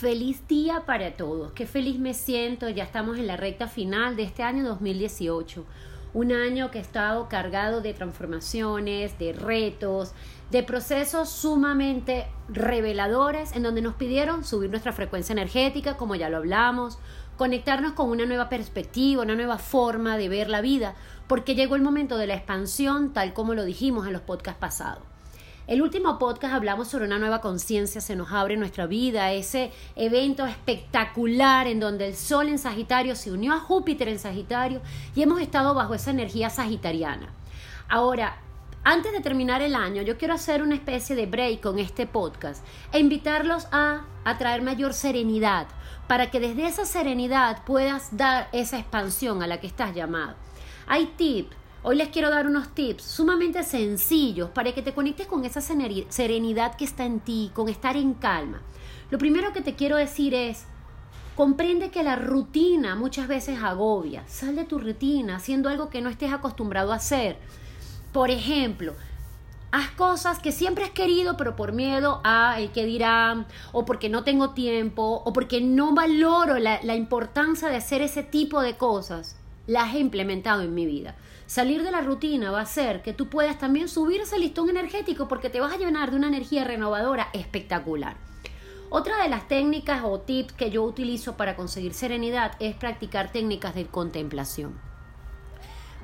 Feliz día para todos. Qué feliz me siento. Ya estamos en la recta final de este año 2018. Un año que ha estado cargado de transformaciones, de retos, de procesos sumamente reveladores en donde nos pidieron subir nuestra frecuencia energética, como ya lo hablamos, conectarnos con una nueva perspectiva, una nueva forma de ver la vida, porque llegó el momento de la expansión tal como lo dijimos en los podcasts pasados. El último podcast hablamos sobre una nueva conciencia, se nos abre nuestra vida, ese evento espectacular en donde el Sol en Sagitario se unió a Júpiter en Sagitario y hemos estado bajo esa energía sagitariana. Ahora, antes de terminar el año, yo quiero hacer una especie de break con este podcast e invitarlos a, a traer mayor serenidad para que desde esa serenidad puedas dar esa expansión a la que estás llamado. Hay tips Hoy les quiero dar unos tips sumamente sencillos para que te conectes con esa serenidad que está en ti, con estar en calma. Lo primero que te quiero decir es, comprende que la rutina muchas veces agobia. Sal de tu rutina haciendo algo que no estés acostumbrado a hacer. Por ejemplo, haz cosas que siempre has querido, pero por miedo a el que dirán, o porque no tengo tiempo, o porque no valoro la importancia de hacer ese tipo de cosas. Las he implementado en mi vida. Salir de la rutina va a hacer que tú puedas también subir ese listón energético porque te vas a llenar de una energía renovadora espectacular. Otra de las técnicas o tips que yo utilizo para conseguir serenidad es practicar técnicas de contemplación.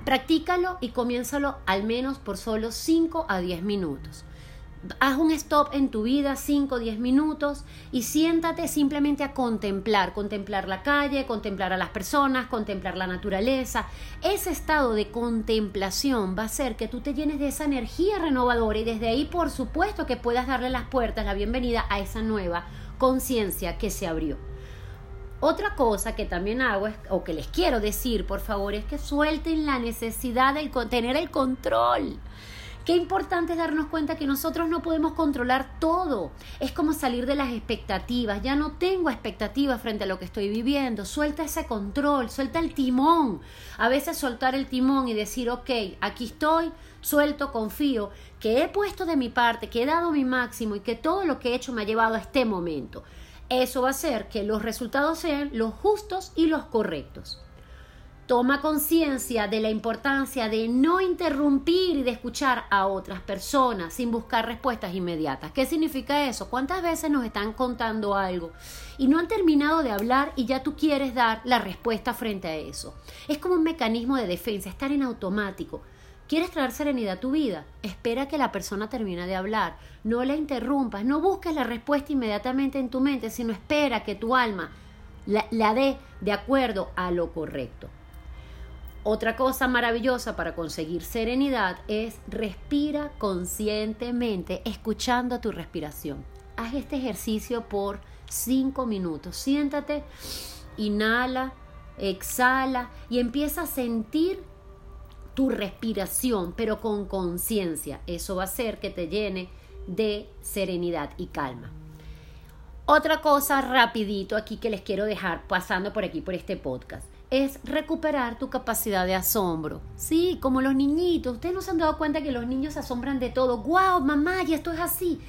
Practícalo y comiénzalo al menos por solo 5 a 10 minutos haz un stop en tu vida, 5 o 10 minutos, y siéntate simplemente a contemplar, contemplar la calle, contemplar a las personas, contemplar la naturaleza. Ese estado de contemplación va a hacer que tú te llenes de esa energía renovadora y desde ahí, por supuesto, que puedas darle las puertas, la bienvenida a esa nueva conciencia que se abrió. Otra cosa que también hago, o que les quiero decir, por favor, es que suelten la necesidad de tener el control. Qué importante es darnos cuenta que nosotros no podemos controlar todo. Es como salir de las expectativas. Ya no tengo expectativas frente a lo que estoy viviendo. Suelta ese control, suelta el timón. A veces soltar el timón y decir, ok, aquí estoy, suelto, confío, que he puesto de mi parte, que he dado mi máximo y que todo lo que he hecho me ha llevado a este momento. Eso va a hacer que los resultados sean los justos y los correctos. Toma conciencia de la importancia de no interrumpir y de escuchar a otras personas sin buscar respuestas inmediatas. ¿Qué significa eso? ¿Cuántas veces nos están contando algo y no han terminado de hablar y ya tú quieres dar la respuesta frente a eso? Es como un mecanismo de defensa, estar en automático. ¿Quieres traer serenidad a tu vida? Espera que la persona termine de hablar. No la interrumpas, no busques la respuesta inmediatamente en tu mente, sino espera que tu alma la, la dé de acuerdo a lo correcto. Otra cosa maravillosa para conseguir serenidad es respira conscientemente escuchando tu respiración. Haz este ejercicio por 5 minutos. Siéntate, inhala, exhala y empieza a sentir tu respiración, pero con conciencia. Eso va a hacer que te llene de serenidad y calma. Otra cosa rapidito aquí que les quiero dejar pasando por aquí por este podcast es recuperar tu capacidad de asombro. Sí, como los niñitos. Ustedes no se han dado cuenta que los niños se asombran de todo. ¡Wow, mamá! Y esto es así.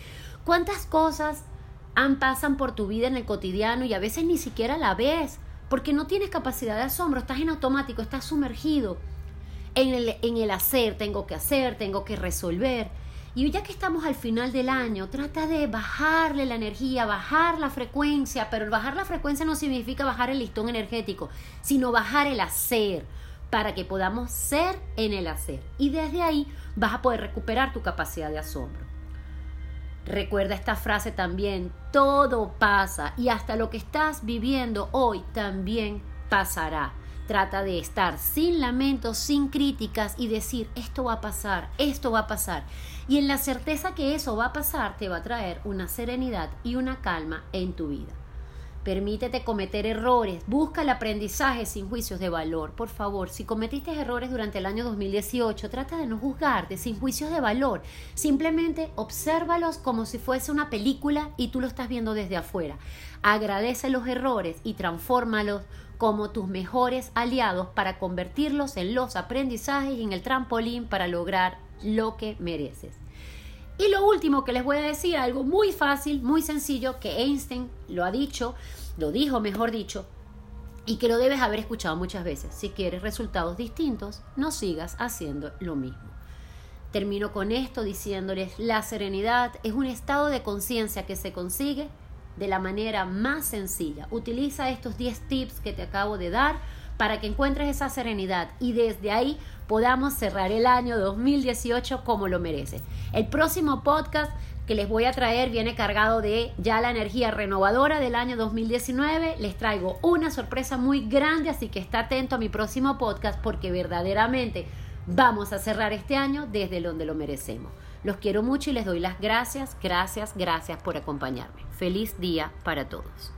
¿Cuántas cosas han, pasan por tu vida en el cotidiano y a veces ni siquiera la ves? Porque no tienes capacidad de asombro, estás en automático, estás sumergido en el, en el hacer, tengo que hacer, tengo que resolver. Y ya que estamos al final del año, trata de bajarle la energía, bajar la frecuencia, pero bajar la frecuencia no significa bajar el listón energético, sino bajar el hacer para que podamos ser en el hacer. Y desde ahí vas a poder recuperar tu capacidad de asombro. Recuerda esta frase también, todo pasa y hasta lo que estás viviendo hoy también pasará. Trata de estar sin lamentos, sin críticas y decir, esto va a pasar, esto va a pasar. Y en la certeza que eso va a pasar, te va a traer una serenidad y una calma en tu vida. Permítete cometer errores, busca el aprendizaje sin juicios de valor. Por favor, si cometiste errores durante el año 2018, trata de no juzgarte sin juicios de valor. Simplemente obsérvalos como si fuese una película y tú lo estás viendo desde afuera. Agradece los errores y transfórmalos como tus mejores aliados para convertirlos en los aprendizajes y en el trampolín para lograr lo que mereces. Y lo último que les voy a decir, algo muy fácil, muy sencillo, que Einstein lo ha dicho, lo dijo mejor dicho, y que lo debes haber escuchado muchas veces. Si quieres resultados distintos, no sigas haciendo lo mismo. Termino con esto diciéndoles, la serenidad es un estado de conciencia que se consigue de la manera más sencilla. Utiliza estos 10 tips que te acabo de dar para que encuentres esa serenidad y desde ahí podamos cerrar el año 2018 como lo merece. El próximo podcast que les voy a traer viene cargado de ya la energía renovadora del año 2019. Les traigo una sorpresa muy grande, así que está atento a mi próximo podcast porque verdaderamente vamos a cerrar este año desde donde lo merecemos. Los quiero mucho y les doy las gracias, gracias, gracias por acompañarme. Feliz día para todos.